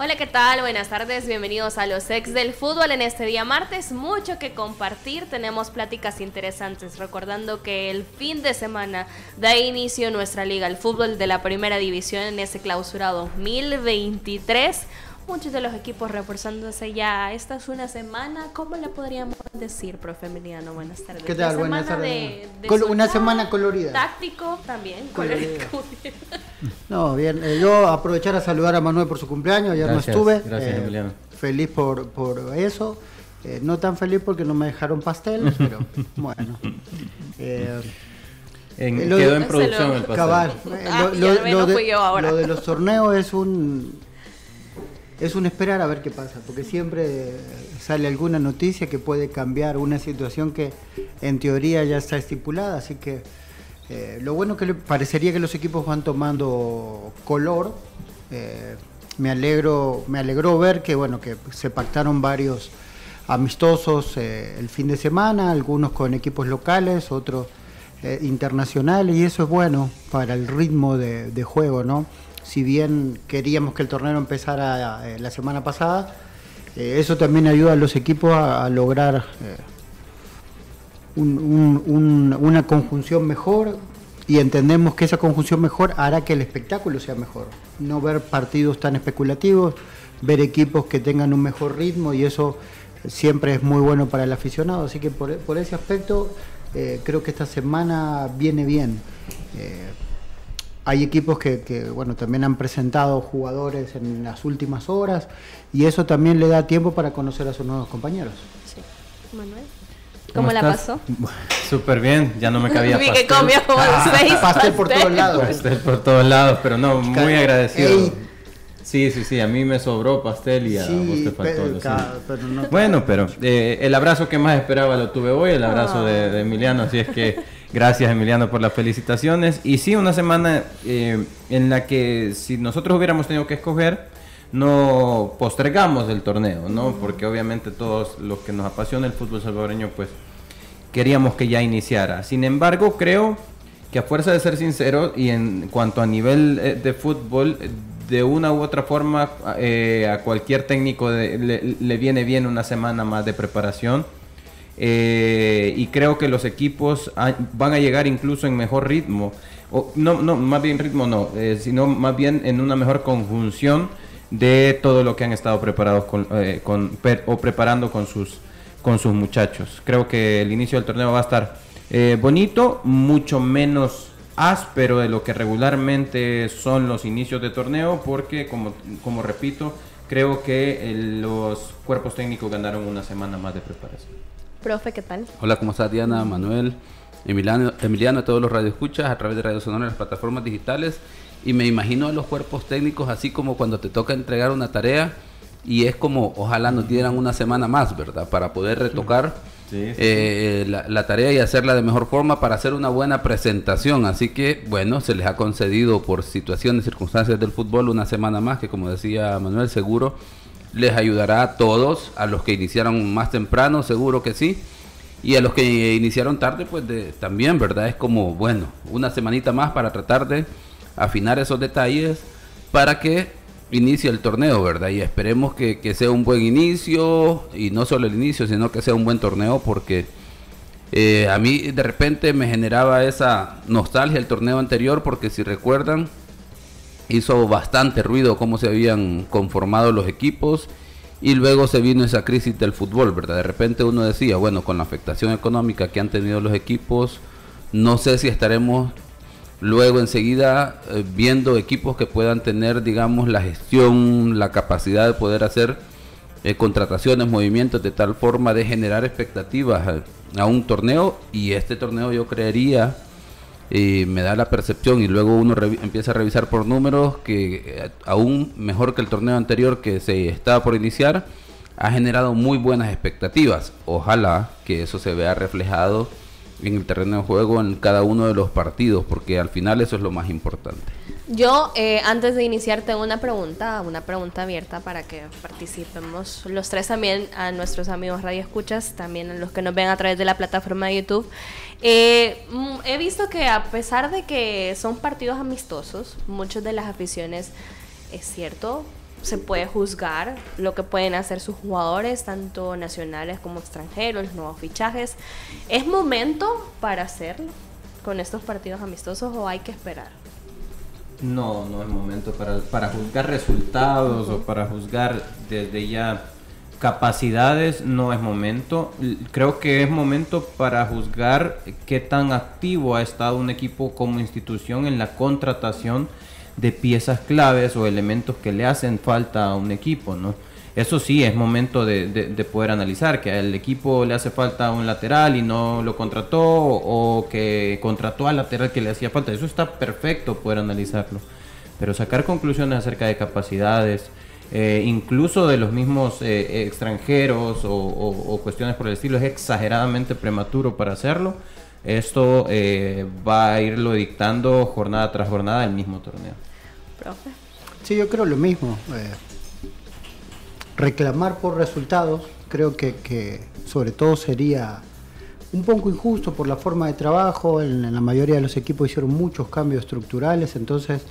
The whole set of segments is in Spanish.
Hola, ¿qué tal? Buenas tardes, bienvenidos a los ex del fútbol en este día martes. Mucho que compartir, tenemos pláticas interesantes, recordando que el fin de semana da inicio nuestra liga, el fútbol de la primera división en ese clausura 2023 muchos de los equipos reforzándose ya. Esta es una semana, ¿cómo le podríamos decir, profe Emiliano? Buenas tardes. ¿Qué tal? Buenas tardes. una semana colorida. Táctico también. Colorida. no, bien. Eh, yo aprovechar a saludar a Manuel por su cumpleaños. Ayer no estuve. Gracias, eh, Emiliano. Feliz por, por eso. Eh, no tan feliz porque no me dejaron pastel, pero bueno. quedó en producción el pastel. Cabal. Ah, lo, lo de los torneos es un es un esperar a ver qué pasa, porque siempre sale alguna noticia que puede cambiar una situación que en teoría ya está estipulada, así que eh, lo bueno que le parecería que los equipos van tomando color. Eh, me alegro, me alegró ver que bueno que se pactaron varios amistosos eh, el fin de semana, algunos con equipos locales, otros internacionales, y eso es bueno para el ritmo de, de juego, ¿no? Si bien queríamos que el torneo empezara eh, la semana pasada, eh, eso también ayuda a los equipos a, lograr eh, una conjunción mejor y entendemos que esa conjunción mejor hará que el espectáculo sea mejor. No ver partidos tan especulativos, ver equipos que tengan un mejor ritmo y eso siempre es muy bueno para el aficionado. Así que por, ese aspecto creo que esta semana viene bien. Hay equipos que, bueno, también han presentado jugadores en las últimas horas y eso también le da tiempo para conocer a sus nuevos compañeros. Sí. Manuel. ¿Cómo, la pasó? Súper bien, ya no me cabía Vi que comió como seis pastel, por todos lados. Pastel por todos lados, pero no, muy agradecido. Sí, sí, sí, a mí me sobró pastel y a vos te faltó. Bueno, pero eh, el abrazo que más esperaba lo tuve hoy, el abrazo de, de Emiliano, así es que Gracias Emiliano por las felicitaciones. Y sí, una semana eh, en la que si nosotros hubiéramos tenido que escoger, no postergamos el torneo, ¿no? Porque obviamente todos los que nos apasiona el fútbol salvadoreño, pues queríamos que ya iniciara. Sin embargo, creo que a fuerza de ser sincero y en cuanto a nivel eh, de fútbol, de una u otra forma, eh, a cualquier técnico le viene bien una semana más de preparación eh, y creo que los equipos van a llegar incluso en mejor ritmo. O, no, no, más bien ritmo no, eh, sino más bien en una mejor conjunción de todo lo que han estado preparados con, eh, o preparando con sus, con sus muchachos. Creo que el inicio del torneo va a estar bonito, mucho menos áspero de lo que regularmente son los inicios de torneo, porque como, como repito, creo que los cuerpos técnicos ganaron una semana más de preparación. Profe, ¿qué tal? Hola, ¿cómo estás Diana, Manuel, Emiliano, Emiliano a todos los radioescuchas a través de Radio Sonora en las plataformas digitales? Y me imagino a los cuerpos técnicos así como cuando te toca entregar una tarea y es como ojalá nos dieran una semana más, ¿verdad? Para poder retocar eh, la, tarea y hacerla de mejor forma para hacer una buena presentación. Así que, bueno, se les ha concedido por situaciones, circunstancias del fútbol una semana más, que como decía Manuel, seguro les ayudará a todos, a los que iniciaron más temprano, seguro que sí, y a los que iniciaron tarde, pues también, ¿verdad? Es como, bueno, una semanita más para tratar de afinar esos detalles para que inicie el torneo, ¿verdad? Y esperemos que, sea un buen inicio, y no solo el inicio, sino que sea un buen torneo, porque eh, a mí de repente me generaba esa nostalgia el torneo anterior, porque si recuerdan, hizo bastante ruido cómo se habían conformado los equipos y luego se vino esa crisis del fútbol, ¿verdad? De repente uno decía, bueno, con la afectación económica que han tenido los equipos, no sé si estaremos luego enseguida eh, viendo equipos que puedan tener, digamos, la gestión, la capacidad de poder hacer eh, contrataciones, movimientos de tal forma de generar expectativas a un torneo y este torneo yo creería y me da la percepción y luego uno empieza a revisar por números que eh, aún mejor que el torneo anterior que se estaba por iniciar, ha generado muy buenas expectativas. Ojalá que eso se vea reflejado en el terreno de juego en cada uno de los partidos, porque al final eso es lo más importante. Yo, eh, antes de iniciar, tengo una pregunta, una pregunta abierta para que participemos los tres también, a nuestros amigos Radio Escuchas, también a los que nos ven a través de la plataforma de YouTube. Eh, mm, he visto que a pesar de que son partidos amistosos, muchas de las aficiones, es cierto, se puede juzgar lo que pueden hacer sus jugadores, tanto nacionales como extranjeros, nuevos fichajes. ¿Es momento para hacerlo con estos partidos amistosos o hay que esperar? No, no es momento para, para juzgar resultados o para juzgar desde ya capacidades, no es momento. Creo que es momento para juzgar qué tan activo ha estado un equipo como institución en la contratación de piezas claves o elementos que le hacen falta a un equipo, ¿no? Eso sí, es momento de, de, poder analizar que al equipo le hace falta un lateral y no lo contrató o que contrató al lateral que le hacía falta. Eso está perfecto poder analizarlo. Pero sacar conclusiones acerca de capacidades, eh, incluso de los mismos eh, extranjeros o, cuestiones por el estilo, es exageradamente prematuro para hacerlo. Esto eh, va a irlo dictando jornada tras jornada el mismo torneo. Sí, yo creo lo mismo reclamar por resultados, creo que, sobre todo sería un poco injusto por la forma de trabajo, en, la mayoría de los equipos hicieron muchos cambios estructurales, entonces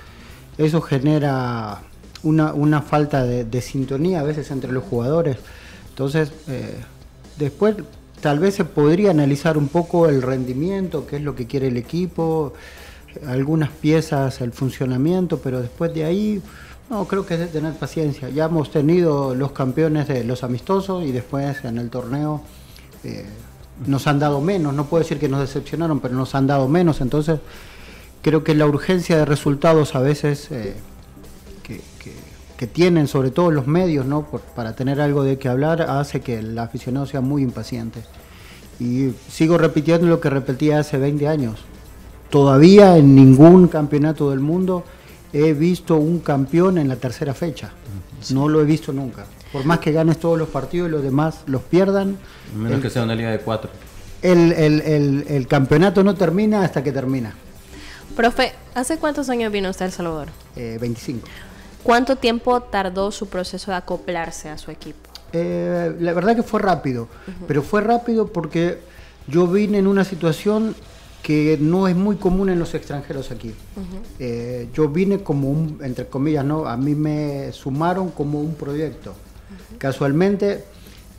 eso genera una, falta de, sintonía a veces entre los jugadores. Entonces, eh, después tal vez se podría analizar un poco el rendimiento, qué es lo que quiere el equipo, algunas piezas, el funcionamiento, pero después de ahí no, creo que es de tener paciencia. Ya hemos tenido los campeones de los amistosos y después en el torneo eh, nos han dado menos. No puedo decir que nos decepcionaron, pero nos han dado menos. Entonces, creo que la urgencia de resultados a veces eh, tienen, sobre todo los medios, ¿no? para tener algo de qué hablar, hace que el aficionado sea muy impaciente. Y sigo repitiendo lo que repetía hace 20 años. Todavía en ningún campeonato del mundo he visto un campeón en la tercera fecha. No lo he visto nunca. Por más que ganes todos los partidos y los demás los pierdan. Menos que sea una liga de cuatro. El, campeonato no termina hasta que termina. Profe, ¿hace cuántos años vino usted a El Salvador? 25. ¿Cuánto tiempo tardó su proceso de acoplarse a su equipo? Eh, la verdad que fue rápido, pero fue rápido porque yo vine en una situación que no es muy común en los extranjeros aquí. Eh, yo vine como un, entre comillas, ¿no? A mí me sumaron como un proyecto. Casualmente,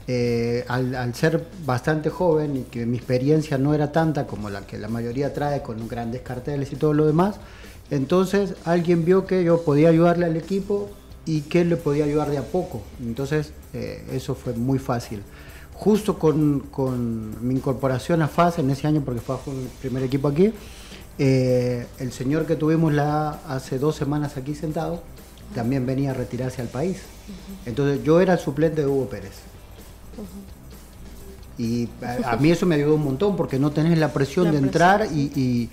eh, al, ser bastante joven y que mi experiencia no era tanta como la que la mayoría trae con grandes carteles y todo lo demás, entonces alguien vio que yo podía ayudarle al equipo y que le podía ayudar de a poco. Entonces, eh, eso fue muy fácil justo con, mi incorporación a FAS en ese año, porque FAS fue el primer equipo aquí, eh, el señor que tuvimos la, hace dos semanas aquí sentado, también venía a retirarse al país. Entonces yo era el suplente de Hugo Pérez. Y a, mí eso me ayudó un montón porque no tenés la presión de entrar y,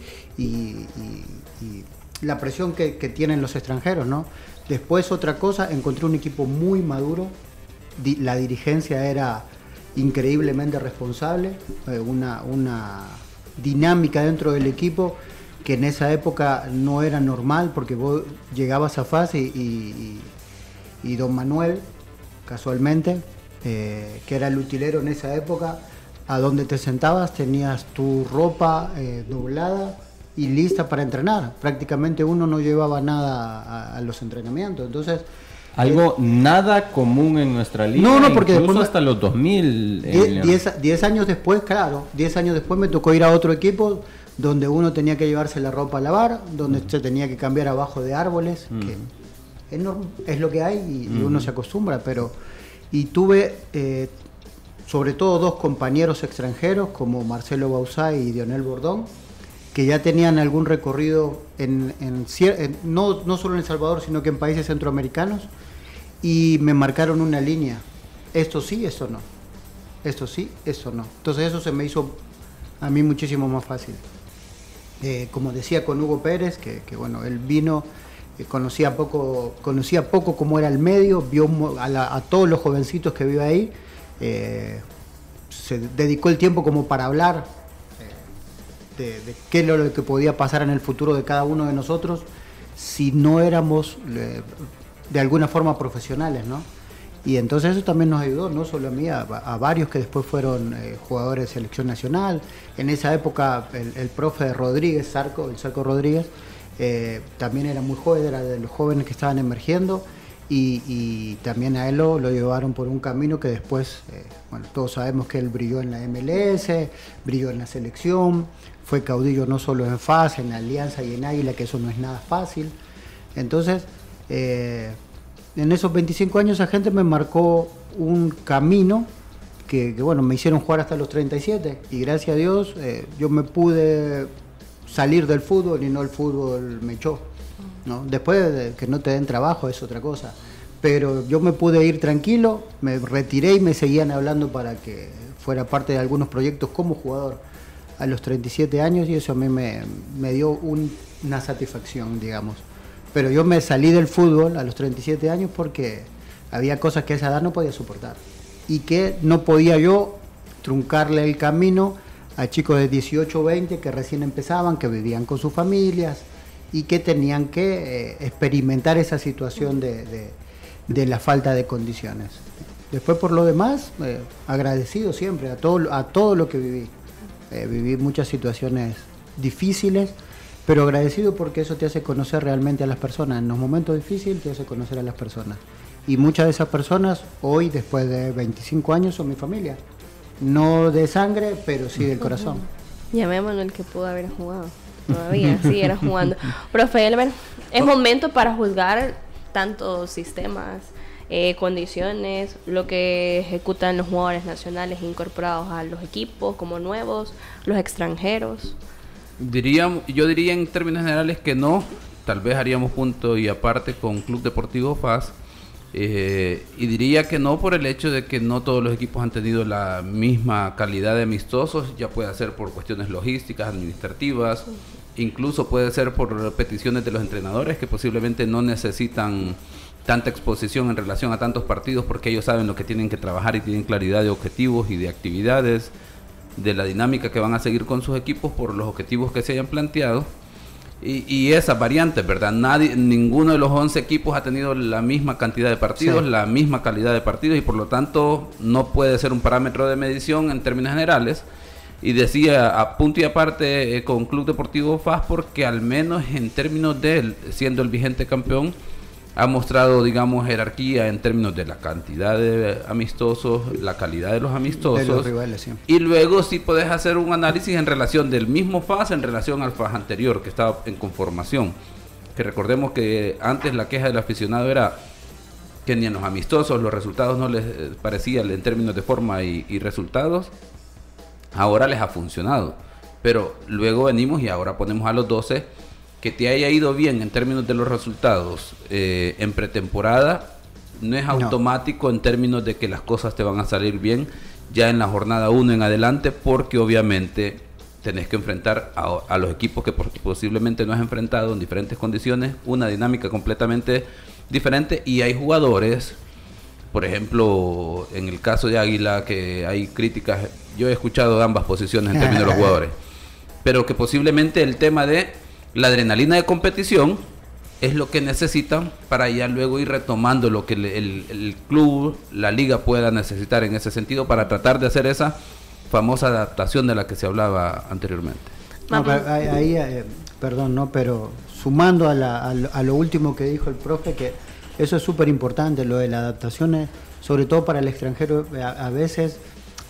la presión que, tienen los extranjeros, ¿no? Después otra cosa, encontré un equipo muy maduro, la dirigencia era increíblemente responsable, eh, una, una dinámica dentro del equipo que en esa época no era normal porque vos llegabas a fase y, don Manuel, casualmente, eh, que era el utilero en esa época, a donde te sentabas tenías tu ropa eh, doblada y lista para entrenar. Prácticamente uno no llevaba nada a los entrenamientos. Entonces, algo nada común en nuestra liga. No, no, porque después hasta los 2000. 10 eh, años después, claro, 10 años después me tocó ir a otro equipo donde uno tenía que llevarse la ropa a lavar, donde se tenía que cambiar abajo de árboles, que es, lo que hay y, uno se acostumbra, pero... Y tuve eh, sobre todo dos compañeros extranjeros como Marcelo Bausá y Dionel Bordón, que ya tenían algún recorrido en, no, no solo en El Salvador, sino que en países centroamericanos y me marcaron una línea. Esto sí, esto no. Esto sí, esto no. Entonces eso se me hizo a mí muchísimo más fácil. Eh, como decía con Hugo Pérez, que, bueno, él vino eh, conocía poco, conocía poco cómo era el medio, vio a, todos los jovencitos que vive ahí, eh, se dedicó el tiempo como para hablar de, qué es lo que podía pasar en el futuro de cada uno de nosotros si no éramos de alguna forma profesionales, ¿no? Y entonces eso también nos ayudó, no solo a mí, a, varios que después fueron eh, jugadores de selección nacional. En esa época el, profe Rodríguez, Sarco, el Sarco Rodríguez, eh, también era muy joven, era de los jóvenes que estaban emergiendo y, también a él lo, llevaron por un camino que después, eh, bueno, todos sabemos que él brilló en la MLS, brilló en la selección, fue caudillo no solo en FAS, en Alianza y en Águila, que eso no es nada fácil. Entonces, en esos 25 años esa gente me marcó un camino que, bueno, me hicieron jugar hasta los 37 y gracias a Dios eh, yo me pude salir del fútbol y no el fútbol me echó. ¿no? Después de que no te den trabajo es otra cosa. Pero yo me pude ir tranquilo, me retiré y me seguían hablando para que fuera parte de algunos proyectos como jugador a los 37 años y eso a mí me, dio una satisfacción, digamos. Pero yo me salí del fútbol a los 37 años porque había cosas que esa edad no podía soportar. Y que no podía yo truncarle el camino a chicos de 18 o 20 que recién empezaban, que vivían con sus familias y que tenían que eh, experimentar esa situación de, la falta de condiciones. Después por lo demás, eh, agradecido siempre a todo, a todo lo que viví. Eh, viví muchas situaciones difíciles, pero agradecido porque eso te hace conocer realmente a las personas. En los momentos difíciles te hace conocer a las personas. Y muchas de esas personas hoy, después de 25 años, son mi familia. No de sangre, pero sí del corazón. Llamémoslo el que pudo haber jugado. Todavía era jugando. Profe Elmer, es momento para juzgar tantos sistemas, eh, condiciones, lo que ejecutan los jugadores nacionales incorporados a los equipos como nuevos, los extranjeros. Diría, yo diría en términos generales que no. Tal vez haríamos punto y aparte con Club Deportivo FAS. Eh, y diría que no por el hecho de que no todos los equipos han tenido la misma calidad de amistosos, ya puede ser por cuestiones logísticas, administrativas, incluso puede ser por peticiones de los entrenadores que posiblemente no necesitan tanta exposición en relación a tantos partidos porque ellos saben lo que tienen que trabajar y tienen claridad de objetivos y de actividades de la dinámica que van a seguir con sus equipos por los objetivos que se hayan planteado. Y, y esas variantes, ¿verdad? Nadie, ninguno de los 11 equipos ha tenido la misma cantidad de partidos, la misma calidad de partidos y por lo tanto no puede ser un parámetro de medición en términos generales. Y decía a punto y aparte eh, con Club Deportivo FAS porque al menos en términos de él, siendo el vigente campeón, ha mostrado, digamos, jerarquía en términos de la cantidad de amistosos, la calidad de los amistosos. Y luego sí puedes hacer un análisis en relación del mismo FAS en relación al FAS anterior que estaba en conformación. Que recordemos que antes la queja del aficionado era que ni en los amistosos los resultados no les eh, parecían en términos de forma y, y resultados. Ahora les ha funcionado. Pero luego venimos y ahora ponemos a los 12 que te haya ido bien en términos de los resultados eh, en pretemporada no es automático en términos de que las cosas te van a salir bien ya en la jornada 1 en adelante porque obviamente tenés que enfrentar a, los equipos que posiblemente no has enfrentado en diferentes condiciones, una dinámica completamente diferente y hay jugadores, por ejemplo, en el caso de Águila que hay críticas, yo he escuchado ambas posiciones en términos de los jugadores, pero que posiblemente el tema de la adrenalina de competición es lo que necesitan para ya luego ir retomando lo que el, club, la liga pueda necesitar en ese sentido para tratar de hacer esa famosa adaptación de la que se hablaba anteriormente. ahí, eh, perdón, no, pero sumando a, lo último que dijo el profe, que eso es súper importante, lo de la adaptación, sobre todo para el extranjero, a veces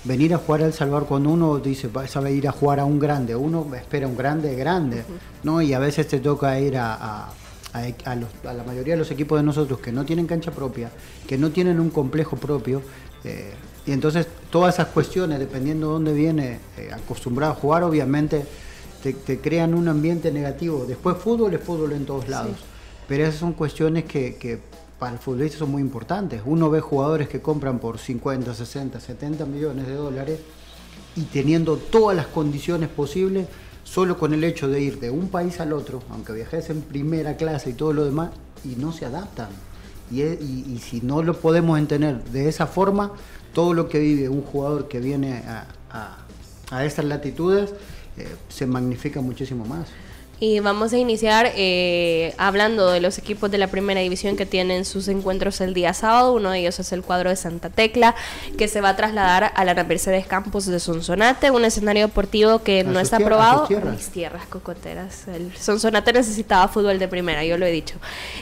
venir a jugar a El Salvador cuando uno dice, sabe ir a jugar a un grande, uno espera un grande grande, ¿no? Y a veces te toca ir a, la mayoría de los equipos de nosotros que no tienen cancha propia, que no tienen un complejo propio, eh, y entonces todas esas cuestiones, dependiendo de dónde viene eh, acostumbrado a jugar, obviamente te, crean un ambiente negativo. Después fútbol es fútbol en todos lados, pero esas son cuestiones que, que para el futbolista son muy importantes. Uno ve jugadores que compran por 50, 60, 70 millones de dólares y teniendo todas las condiciones posibles, solo con el hecho de ir de un país al otro, aunque viajes en primera clase y todo lo demás, y no se adaptan. Y, si no lo podemos entender de esa forma, todo lo que vive un jugador que viene a, a, estas latitudes eh, se magnifica muchísimo más. Y vamos a iniciar eh, hablando de los equipos de la primera división que tienen sus encuentros el día sábado. Uno de ellos es el cuadro de Santa Tecla, que se va a trasladar a la Mercedes Campos de Sonsonate, un escenario deportivo que no está aprobado. A mis tierras cocoteras. El Sonsonate necesitaba fútbol de primera, yo lo he dicho.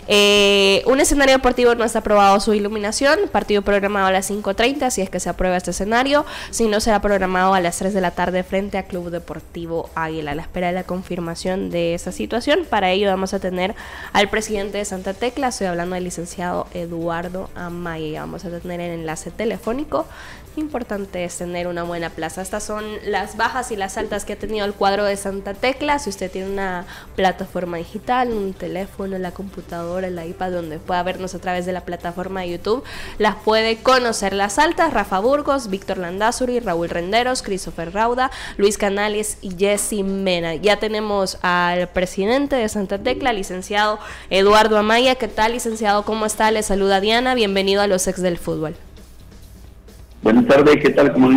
Eh, un escenario deportivo no está aprobado su iluminación, partido programado a las 5.30, si es que se aprueba este escenario. Si no, será programado a las 3 de la tarde frente a Club Deportivo Águila, a la espera de la confirmación de esa situación. Para ello vamos a tener al presidente de Santa Tecla, estoy hablando del licenciado Eduardo Amaya, vamos a tener el enlace telefónico importante es tener una buena plaza. Estas son las bajas y las altas que ha tenido el cuadro de Santa Tecla. Si usted tiene una plataforma digital, un teléfono, la computadora, el iPad, donde pueda vernos a través de la plataforma de YouTube, las puede conocer. Las altas, Rafa Burgos, Víctor Landazuri, Raúl Renderos, Christopher Rauda, Luis Canales y Jesse Mena. Ya tenemos al presidente de Santa Tecla, licenciado Eduardo Amaya. ¿Qué tal, licenciado? ¿Cómo está? Le saluda Diana. Bienvenido a los ex del fútbol. Buenas tardes, ¿qué tal? ¿Cómo?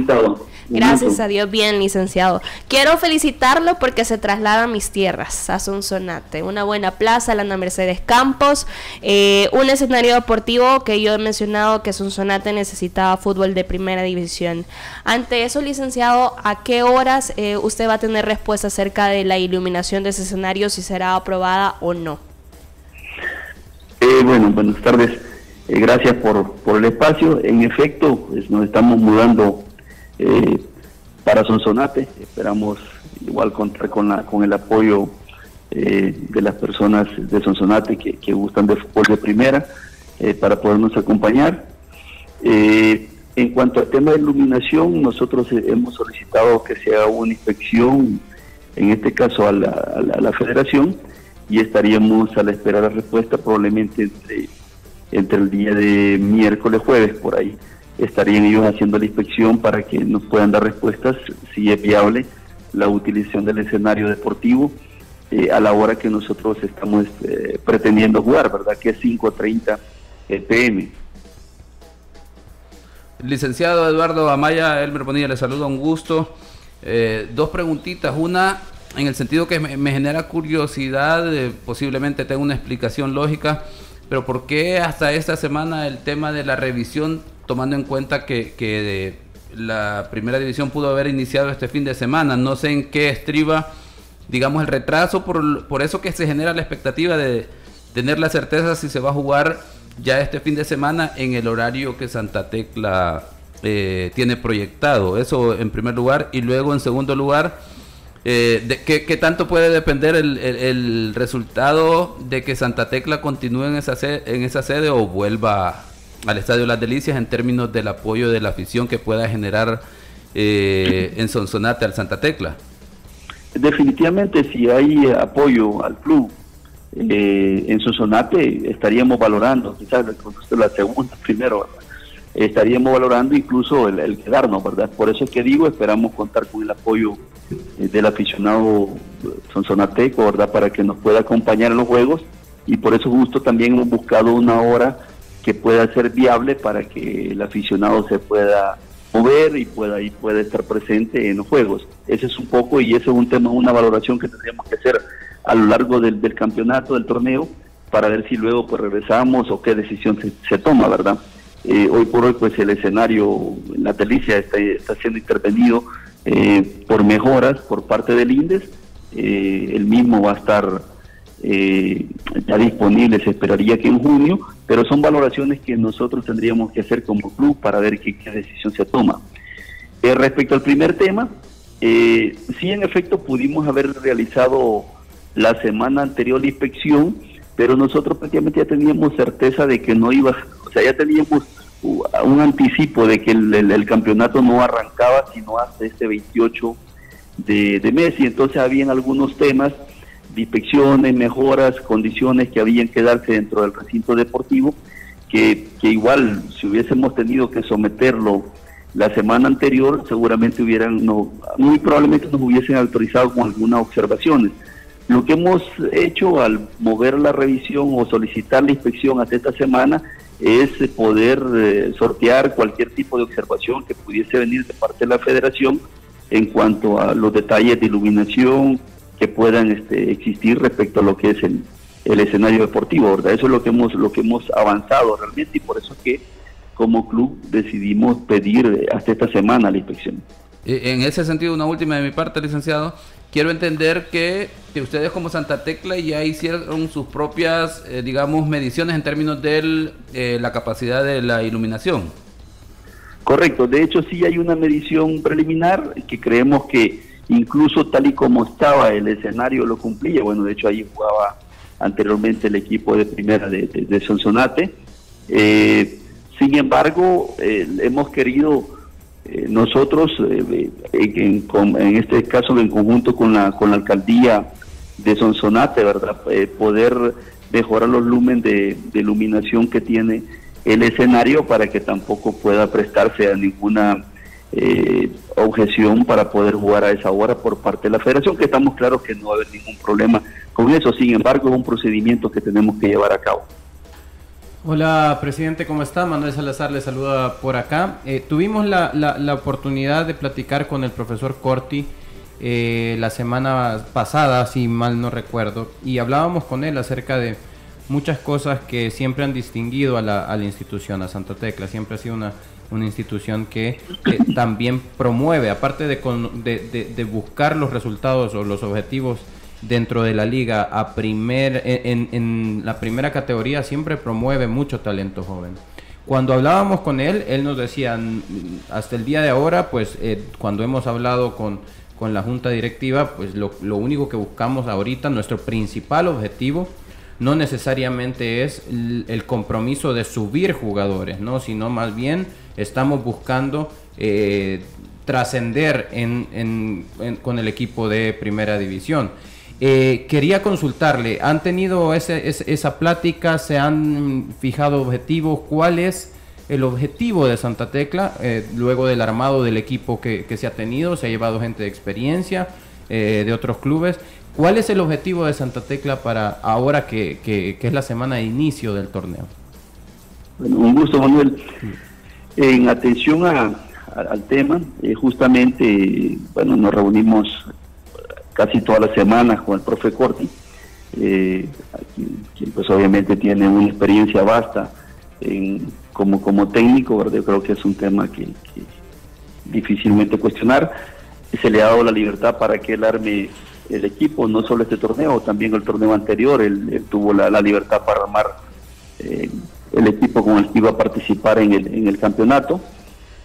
Gracias a Dios, bien, licenciado. Quiero felicitarlo porque se traslada a mis tierras, a Sonsonate. Una buena plaza, la Ana Mercedes Campos, eh, un escenario deportivo que yo he mencionado que Sonsonate necesitaba fútbol de primera división. Ante eso, licenciado, ¿a qué horas eh, usted va a tener respuesta acerca de la iluminación de ese escenario, si será aprobada o no? Eh, bueno, buenas tardes. Eh, gracias por, por el espacio. En efecto, nos estamos mudando eh, para Sonsonate. Esperamos igual contar con, la, con el apoyo eh, de las personas de Sonsonate que, que gustan de fútbol de primera para podernos acompañar. en cuanto al tema de iluminación, nosotros hemos solicitado que se haga una inspección, en este caso a la, a la federación, y estaríamos a la espera de la respuesta probablemente entre entre el día de miércoles, jueves, por ahí, estarían ellos haciendo la inspección para que nos puedan dar respuestas si es viable la utilización del escenario deportivo eh, a la hora que nosotros estamos eh, pretendiendo jugar, ¿verdad? Que es 5.30 pm. Licenciado Eduardo Amaya, Elmer Bonilla, le saludo, un gusto. Eh, dos preguntitas. Una, en el sentido que me, genera curiosidad, posiblemente tenga una explicación lógica. Pero ¿por qué hasta esta semana el tema de la revisión, tomando en cuenta que, la primera división pudo haber iniciado este fin de semana? No sé en qué estriba, digamos, el retraso, por, por eso que se genera la expectativa de tener la certeza si se va a jugar ya este fin de semana en el horario que Santa Tecla eh, tiene proyectado. Eso en primer lugar. Y luego en segundo lugar eh, de, ¿qué, tanto puede depender el, resultado de que Santa Tecla continúe en esa, sede, en esa sede o vuelva al Estadio Las Delicias en términos del apoyo de la afición que pueda generar eh, en Sonsonate al Santa Tecla? Definitivamente, si hay apoyo al club eh, en Sonsonate, estaríamos valorando, quizás la segunda primero, estaríamos valorando incluso el, quedarnos, ¿verdad? Por eso es que digo, esperamos contar con el apoyo eh, del aficionado sonsonateco, ¿verdad? Para que nos pueda acompañar en los juegos y por eso justo también hemos buscado una hora que pueda ser viable para que el aficionado se pueda mover y pueda, y pueda estar presente en los juegos. Ese es un poco y ese es un tema, una valoración que tendríamos que hacer a lo largo del, campeonato, del torneo, para ver si luego pues regresamos o qué decisión se toma, ¿verdad? Eh, hoy por hoy pues el escenario en la delicia está, está siendo intervenido eh, por mejoras por parte del INDES. Eh, el mismo va a estar ya disponible, se esperaría que en junio, pero son valoraciones que nosotros tendríamos que hacer como club para ver qué, decisión se toma. respecto al primer tema, sí en efecto pudimos haber realizado la semana anterior la inspección, pero nosotros prácticamente ya teníamos certeza de que no iba, o sea, ya teníamos un anticipo de que el, campeonato no arrancaba sino hasta este 28 de, mes y entonces habían algunos temas de inspecciones, mejoras, condiciones que habían que darse dentro del recinto deportivo que, igual si hubiésemos tenido que someterlo la semana anterior seguramente hubieran, no, muy probablemente nos hubiesen autorizado con algunas observaciones. Lo que hemos hecho al mover la revisión o solicitar la inspección hasta esta semana es poder eh, sortear cualquier tipo de observación que pudiese venir de parte de la federación en cuanto a los detalles de iluminación que puedan este, existir respecto a lo que es el, el escenario deportivo, ¿verdad? Eso es lo que hemos lo que hemos avanzado realmente y por eso es que como club decidimos pedir hasta esta semana la inspección. En ese sentido, una última de mi parte, licenciado, quiero entender que, ustedes como Santa Tecla ya hicieron sus propias, eh, digamos, mediciones en términos de eh, la capacidad de la iluminación. Correcto, de hecho sí hay una medición preliminar que creemos que incluso tal y como estaba el escenario lo cumplía, bueno, de hecho ahí jugaba anteriormente el equipo de primera de, de, Sonsonate. Eh, sin embargo, hemos querido eh, nosotros, eh, en, este caso en conjunto con la, con la alcaldía de Sonsonate, ¿verdad? Eh, poder mejorar los lumen de, iluminación que tiene el escenario para que tampoco pueda prestarse a ninguna objeción para poder jugar a esa hora por parte de la federación, que estamos claros que no va a haber ningún problema con eso. Sin embargo, es un procedimiento que tenemos que llevar a cabo. Hola, presidente, ¿cómo está? Manuel Salazar le saluda por acá. Eh, tuvimos la, la, oportunidad de platicar con el profesor Corti eh, la semana pasada, si mal no recuerdo, y hablábamos con él acerca de muchas cosas que siempre han distinguido a la, institución, a Santa Tecla. Siempre ha sido una, una institución que también promueve, aparte de, de, de buscar los resultados o los objetivos dentro de la liga a primer, en, la primera categoría siempre promueve mucho talento joven. Cuando hablábamos con él, él nos decía, hasta el día de ahora, pues eh, cuando hemos hablado con, con, la junta directiva, pues lo, lo, único que buscamos ahorita, nuestro principal objetivo, no necesariamente es el, compromiso de subir jugadores, ¿no? sino más bien estamos buscando eh, trascender en, con el equipo de primera división. Eh, quería consultarle, ¿han tenido esa plática? ¿Se han fijado objetivos? ¿Cuál es el objetivo de Santa Tecla eh, luego del armado del equipo que, se ha tenido? Se ha llevado gente de experiencia eh, de otros clubes. ¿Cuál es el objetivo de Santa Tecla para ahora que, es la semana de inicio del torneo? Bueno, un gusto, Manuel. En atención al tema, justamente, bueno, nos reunimos casi todas las semanas con el profe Corti, eh, quien, pues obviamente tiene una experiencia vasta como, como técnico, ¿verdad? yo creo que es un tema que, difícilmente cuestionar. Se le ha dado la libertad para que él arme el equipo, no solo este torneo, también el torneo anterior, él, tuvo la, libertad para armar eh, el equipo con el que iba a participar en el, en el campeonato.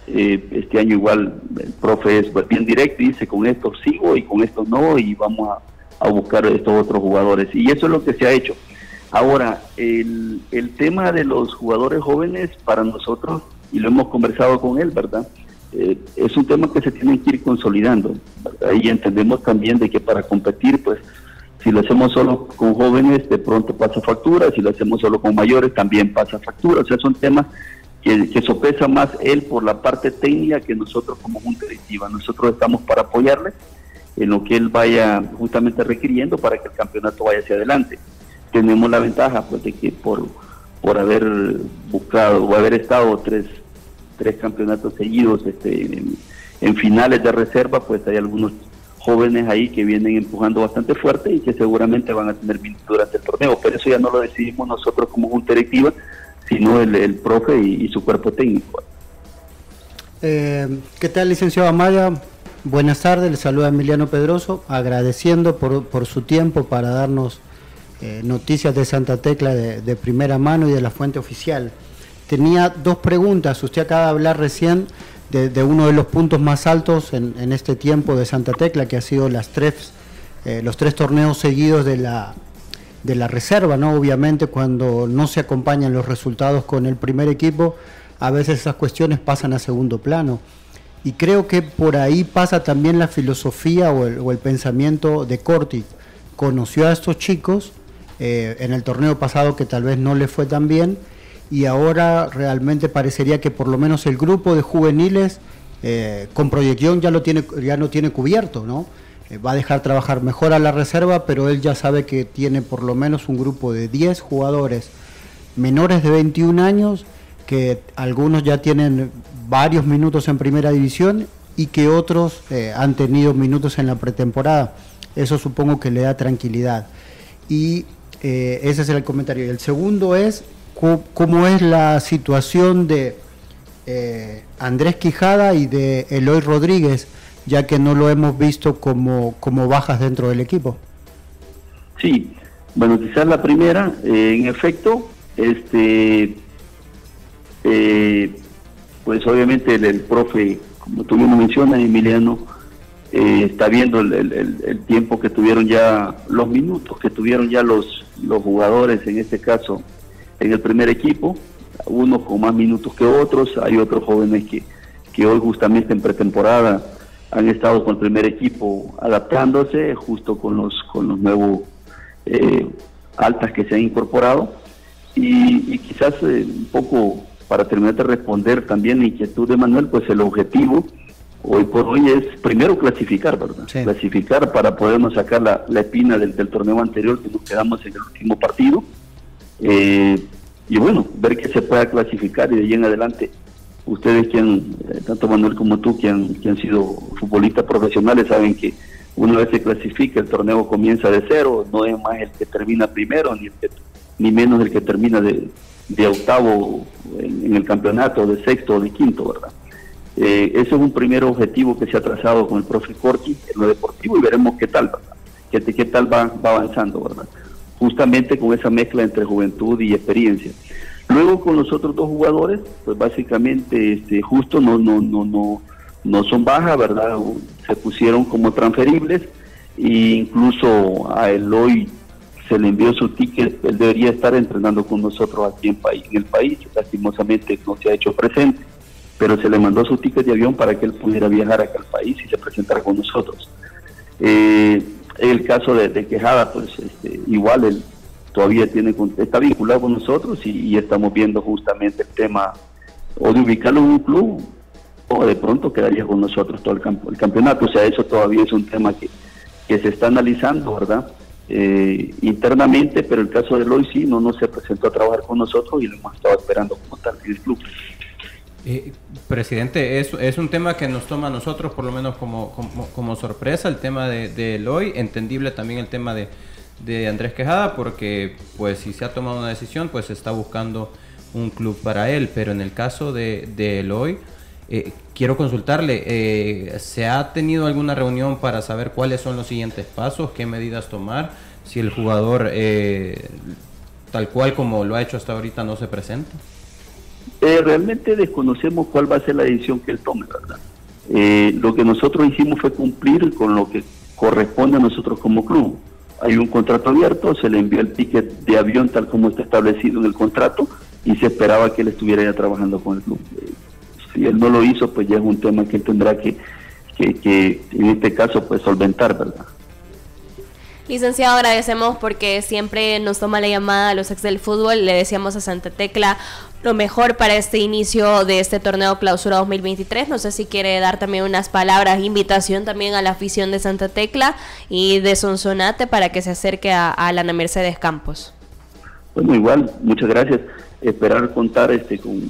Eh, este año igual el profe es bien directo y dice con esto sigo y con esto no y vamos a, buscar estos otros jugadores. Y eso es lo que se ha hecho. Ahora, el, el tema de los jugadores jóvenes para nosotros, y lo hemos conversado con él, ¿verdad? Eh, es un tema que se tiene que ir consolidando. Y entendemos también de que para competir, pues, si lo hacemos solo con jóvenes, de pronto pasa factura, si lo hacemos solo con mayores, también pasa factura. O sea, son temas que, sopesa más él por la parte técnica que nosotros como Junta Directiva. Nosotros estamos para apoyarle en lo que él vaya justamente requiriendo para que el campeonato vaya hacia adelante. Tenemos la ventaja pues de que por, por haber buscado o haber estado tres, tres campeonatos seguidos este, en, finales de reserva, pues hay algunos jóvenes ahí que vienen empujando bastante fuerte y que seguramente van a tener minutos durante el torneo, pero eso ya no lo decidimos nosotros como Junta Directiva, sino el, profe y, su cuerpo técnico. Eh, ¿Qué tal, licenciado Amaya? Buenas tardes, le saluda Emiliano Pedroso, agradeciendo por, su tiempo para darnos eh, noticias de Santa Tecla de, primera mano y de la fuente oficial. Tenía dos preguntas, usted acaba de hablar recién de, uno de los puntos más altos en, este tiempo de Santa Tecla, que ha sido las tres, eh, los tres torneos seguidos de la, de la reserva, ¿no? Obviamente cuando no se acompañan los resultados con el primer equipo, a veces esas cuestiones pasan a segundo plano. Y creo que por ahí pasa también la filosofía o el, pensamiento de Corti. Conoció a estos chicos eh, en el torneo pasado que tal vez no le fue tan bien y ahora realmente parecería que por lo menos el grupo de juveniles eh, con proyección ya, lo tiene, ya no tiene cubierto, ¿no? Eh, va a dejar trabajar mejor a la reserva, pero él ya sabe que tiene por lo menos un grupo de 10 jugadores menores de 21 años, que algunos ya tienen varios minutos en primera división y que otros eh, han tenido minutos en la pretemporada. Eso supongo que le da tranquilidad. Y ese es el comentario. Y el segundo es cómo es la situación de eh, Andrés Quijada y de Eloy Rodríguez, ya que no lo hemos visto como, como bajas dentro del equipo. Sí, bueno, quizás la primera, eh, en efecto, este, eh, pues obviamente el, profe, como tú mismo mencionas, Emiliano, está viendo el, el, tiempo que tuvieron ya, los minutos que tuvieron ya los, los jugadores, en este caso, en el primer equipo, unos con más minutos que otros, hay otros jóvenes que, que hoy justamente en pretemporada han estado con el primer equipo adaptándose justo con los con los nuevos eh, altas que se han incorporado. Y, quizás eh, un poco para terminar de responder también la inquietud de Manuel pues el objetivo hoy por hoy es primero clasificar verdad clasificar para podernos sacar la, la espina del, del, torneo anterior que nos quedamos en el último partido. Eh, y bueno, ver que se pueda clasificar y de ahí en adelante ustedes que han, eh, tanto Manuel como tú, que han, que han sido futbolistas profesionales, saben que una vez se clasifica, el torneo comienza de cero, no es más el que termina primero, ni, ni menos el que termina de, octavo en, el campeonato, de sexto o de quinto, ¿verdad? Eh, ese es un primer objetivo que se ha trazado con el profe Corti en lo deportivo y veremos qué tal. Qué, tal va avanzando, ¿verdad? justamente con esa mezcla entre juventud y experiencia. Luego con los otros dos jugadores, pues básicamente este, justo no, no, no, no, no son bajas, ¿verdad? Se pusieron como transferibles e incluso a Eloy se le envió su ticket, él debería estar entrenando con nosotros aquí en, en el país, lastimosamente no se ha hecho presente, pero se le mandó su ticket de avión para que él pudiera viajar acá al país y se presentara con nosotros. Eh, el caso de, Quejada, pues este, igual él todavía tiene está vinculado con nosotros y, estamos viendo justamente el tema o de ubicarlo en un club o de pronto quedaría con nosotros todo el, campo, el campeonato. O sea, eso todavía es un tema que, que se está analizando, ¿verdad? Eh, internamente, pero el caso de Loy sí, no, no se presentó a trabajar con nosotros y lo hemos estado esperando como tal en el club. Eh, presidente, es, es un tema que nos toma a nosotros por lo menos como, como, sorpresa, el tema de, de, Eloy, entendible también el tema de, de, Andrés Quejada, porque pues si se ha tomado una decisión, pues se está buscando un club para él, pero en el caso de, de Eloy, eh, quiero consultarle, eh, ¿se ha tenido alguna reunión para saber cuáles son los siguientes pasos, qué medidas tomar, si el jugador tal cual como lo ha hecho hasta ahorita no se presenta? Eh, realmente desconocemos cuál va a ser la decisión que él tome, ¿verdad? Eh, lo que nosotros hicimos fue cumplir con lo que corresponde a nosotros como club. Hay un contrato abierto, se le envió el ticket de avión tal como está establecido en el contrato y se esperaba que él estuviera ya trabajando con el club. Eh, si él no lo hizo, pues ya es un tema que él tendrá que, que, que en este caso, pues solventar, ¿verdad? Licenciado, agradecemos porque siempre nos toma la llamada a los ex del fútbol. Le decíamos a Santa Tecla lo mejor para este inicio de este torneo clausura 2023. No sé si quiere dar también unas palabras, invitación también a la afición de Santa Tecla y de Sonsonate para que se acerque a, a la Mercedes Campos. Bueno, igual, muchas gracias. Esperar contar este con,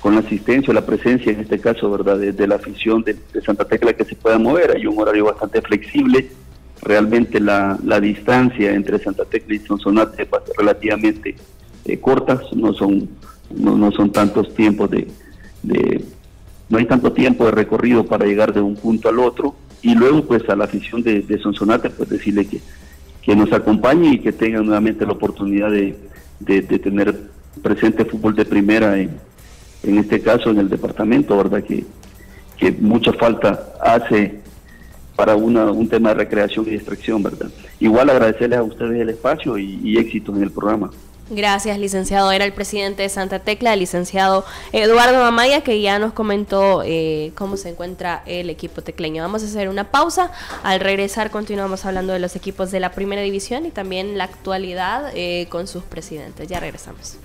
con la asistencia la presencia, en este caso, ¿verdad?, de, la afición de, de Santa Tecla que se pueda mover. Hay un horario bastante flexible realmente la, la distancia entre Santa Tecla y Sonsonate es relativamente eh, cortas, no son, no, no, son tantos tiempos de, de, no hay tanto tiempo de recorrido para llegar de un punto al otro, y luego pues a la afición de, Sonsonate pues decirle que, que nos acompañe y que tengan nuevamente la oportunidad de, de, tener presente fútbol de primera en, en este caso en el departamento, ¿verdad? Que, que mucha falta hace para una, un tema de recreación y distracción, ¿verdad? Igual agradecerles a ustedes el espacio y, y en el programa. Gracias, licenciado. Era el presidente de Santa Tecla, el licenciado Eduardo Mamaya, que ya nos comentó eh, cómo se encuentra el equipo tecleño. Vamos a hacer una pausa. Al regresar continuamos hablando de los equipos de la primera división y también la actualidad eh, con sus presidentes. Ya regresamos.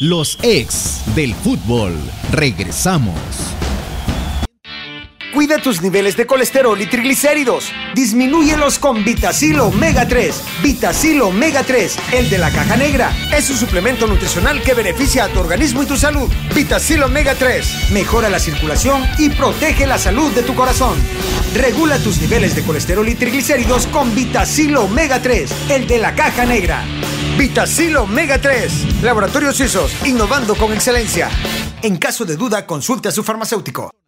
Los ex del fútbol. Regresamos. Cuida tus niveles de colesterol y triglicéridos. Disminúyelos con Vitacil Omega 3. Vitacil Omega 3, el de la caja negra. Es un suplemento nutricional que beneficia a tu organismo y tu salud. Vitacil Omega 3 mejora la circulación y protege la salud de tu corazón. Regula tus niveles de colesterol y triglicéridos con Vitacil Omega 3, el de la caja negra. Vitacil Omega 3, Laboratorios Suizos, innovando con excelencia. En caso de duda, consulte a su farmacéutico.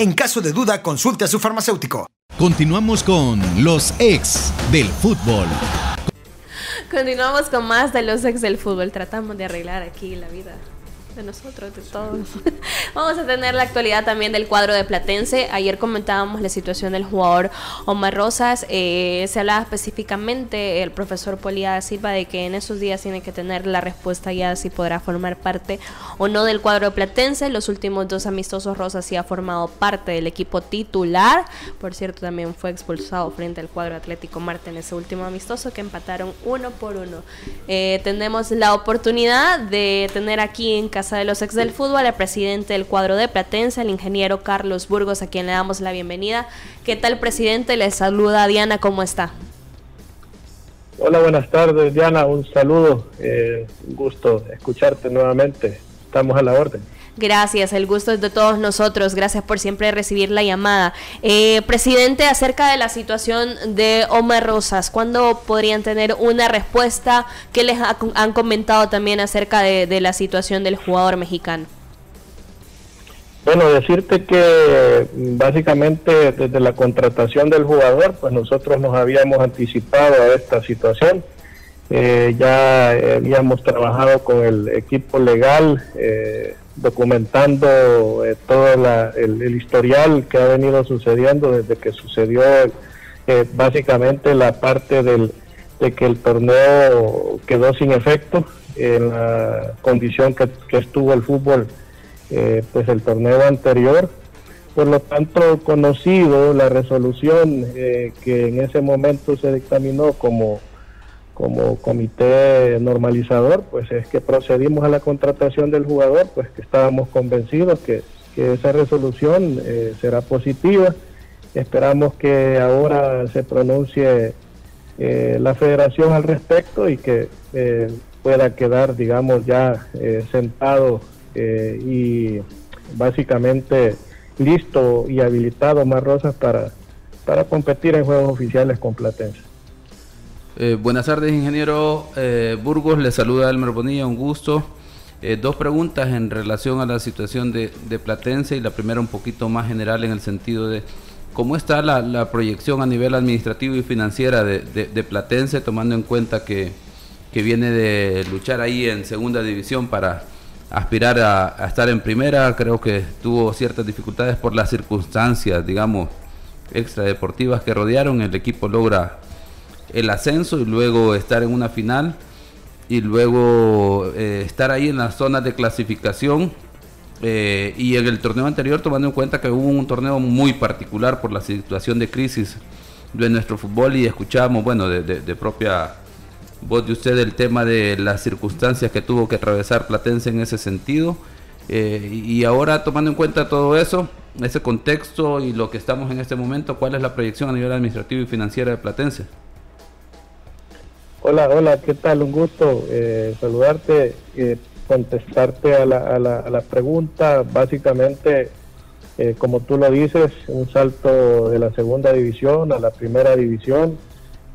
En caso de duda, consulte a su farmacéutico. Continuamos con los ex del fútbol. Continuamos con más de los ex del fútbol. Tratamos de arreglar aquí la vida de nosotros, de todos. Vamos a tener la actualidad también del cuadro de Platense. Ayer comentábamos la situación del jugador Omar Rosas. Eh, se hablaba específicamente el profesor Polía Silva de que en esos días tiene que tener la respuesta ya si podrá formar parte o no del cuadro de Platense. Los últimos dos amistosos Rosas sí ha formado parte del equipo titular. Por cierto, también fue expulsado frente al cuadro Atlético Marte en ese último amistoso que empataron uno por uno. Eh, tenemos la oportunidad de tener aquí en casa de los Ex del Fútbol, el presidente del cuadro de Platense, el ingeniero Carlos Burgos, a quien le damos la bienvenida. ¿Qué tal, presidente? Le saluda Diana, ¿cómo está? Hola, buenas tardes, Diana. Un saludo. Eh, un gusto escucharte nuevamente. Estamos a la orden. Gracias, el gusto es de todos nosotros. Gracias por siempre recibir la llamada. Eh, presidente, acerca de la situación de Omar Rosas, ¿cuándo podrían tener una respuesta? ¿Qué les han comentado también acerca de, la situación del jugador mexicano? Bueno, decirte que básicamente desde la contratación del jugador, pues nosotros nos habíamos anticipado a esta situación. Eh, ya habíamos trabajado con el equipo legal. Eh, documentando eh, todo el, historial que ha venido sucediendo desde que sucedió eh, básicamente la parte del, de que el torneo quedó sin efecto en la condición que, estuvo el fútbol eh, pues el torneo anterior por lo tanto conocido la resolución que en ese momento se dictaminó como como comité normalizador, pues es que procedimos a la contratación del jugador, pues que estábamos convencidos que, esa resolución eh, será positiva. Esperamos que ahora se pronuncie eh, la federación al respecto y que eh, pueda quedar, digamos, ya sentado y básicamente listo y habilitado más Rosas para, para competir en juegos oficiales con Platense. Eh, buenas tardes, ingeniero eh, Burgos. Le saluda Elmer Bonilla, un gusto. Eh, dos preguntas en relación a la situación de, Platense y la primera un poquito más general en el sentido de cómo está la, proyección a nivel administrativo y financiera de, Platense, tomando en cuenta que, viene de luchar ahí en segunda división para aspirar a, estar en primera. Creo que tuvo ciertas dificultades por las circunstancias, digamos, extradeportivas que rodearon. El equipo logra el ascenso y luego estar en una final y luego eh, estar ahí en las zonas de clasificación eh, y en el torneo anterior tomando en cuenta que hubo un torneo muy particular por la situación de crisis de nuestro fútbol y escuchábamos, bueno, de, propia voz de usted el tema de las circunstancias que tuvo que atravesar Platense en ese sentido. Eh, y ahora tomando en cuenta todo eso, ese contexto y lo que estamos en este momento, ¿cuál es la proyección a nivel administrativo y financiero de Platense? Hola, hola, ¿qué tal? Un gusto eh, saludarte, eh, contestarte a la, a, la, a la, pregunta. Básicamente, eh, como tú lo dices, un salto de la segunda división a la primera división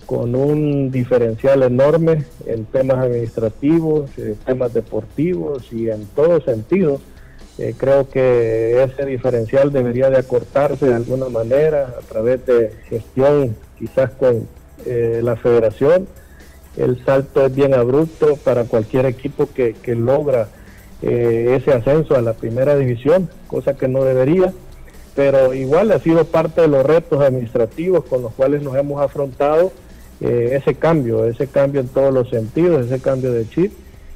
con un diferencial enorme en temas administrativos, en temas deportivos y en todo sentido. creo que ese diferencial debería de acortarse de alguna manera a través de gestión quizás con la federación el salto es bien abrupto para cualquier equipo que, logra eh, ese ascenso a la primera división, cosa que no debería, pero igual ha sido parte de los retos administrativos con los cuales nos hemos afrontado eh, ese cambio, ese cambio en todos los sentidos, ese cambio de chip.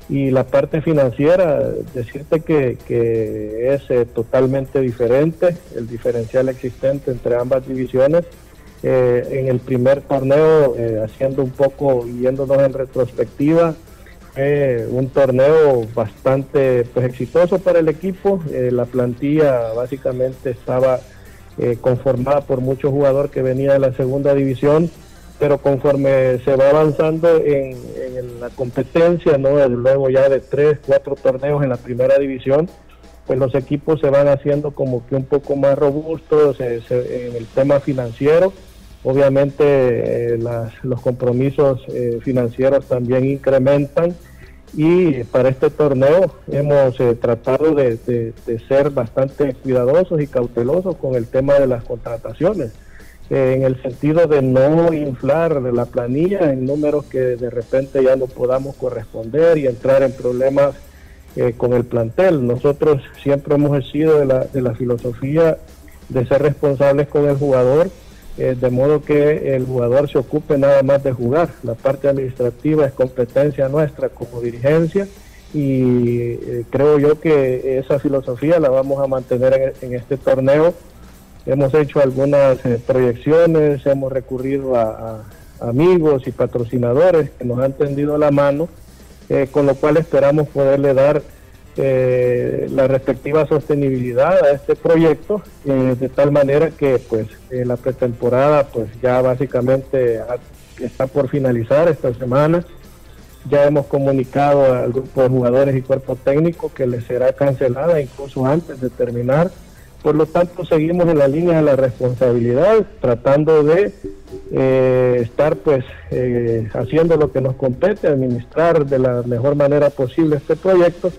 Y la parte financiera, decirte que, que es eh, totalmente diferente, el diferencial existente entre ambas divisiones eh, en el primer torneo, eh, haciendo un poco, yéndonos en retrospectiva, un torneo bastante pues, exitoso para el equipo. Eh, la plantilla básicamente estaba conformada por muchos jugadores que venían de la segunda división, pero conforme se va avanzando en, la competencia, ¿no? luego ya de tres, cuatro torneos en la primera división, pues los equipos se van haciendo como que un poco más robustos en el tema financiero Obviamente eh, los compromisos eh, financieros también incrementan y para este torneo hemos eh, tratado de, ser bastante cuidadosos y cautelosos con el tema de las contrataciones, en el sentido de no inflar la planilla en números que de repente ya no podamos corresponder y entrar en problemas con el plantel. Nosotros siempre hemos sido de la, de la filosofía de ser responsables con el jugador eh, de modo que el jugador se ocupe nada más de jugar. La parte administrativa es competencia nuestra como dirigencia y eh, creo yo que esa filosofía la vamos a mantener en, este torneo. Hemos hecho algunas eh, proyecciones, hemos recurrido a, amigos y patrocinadores que nos han tendido la mano, con lo cual esperamos poderle dar eh, la respectiva sostenibilidad a este proyecto eh, de tal manera que pues eh, la pretemporada pues ya básicamente está por finalizar esta semana. Ya hemos comunicado al grupo de jugadores y cuerpo técnico que les será cancelada incluso antes de terminar. Por lo tanto seguimos en la línea de la responsabilidad tratando de estar pues haciendo lo que nos compete administrar de la mejor manera posible este proyecto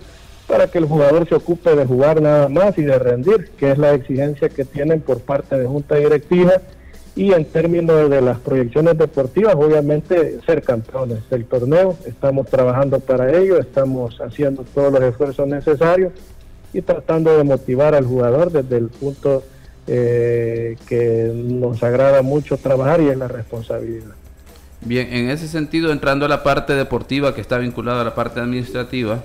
para que el jugador se ocupe de jugar nada más y de rendir, que es la exigencia que tienen por parte de Junta Directiva y en términos de las proyecciones deportivas, obviamente ser campeones del torneo. Estamos trabajando para ello, estamos haciendo todos los esfuerzos necesarios y tratando de motivar al jugador desde el punto eh, que nos agrada mucho trabajar y es la responsabilidad. Bien, en ese sentido, entrando a la parte deportiva que está vinculada a la parte administrativa,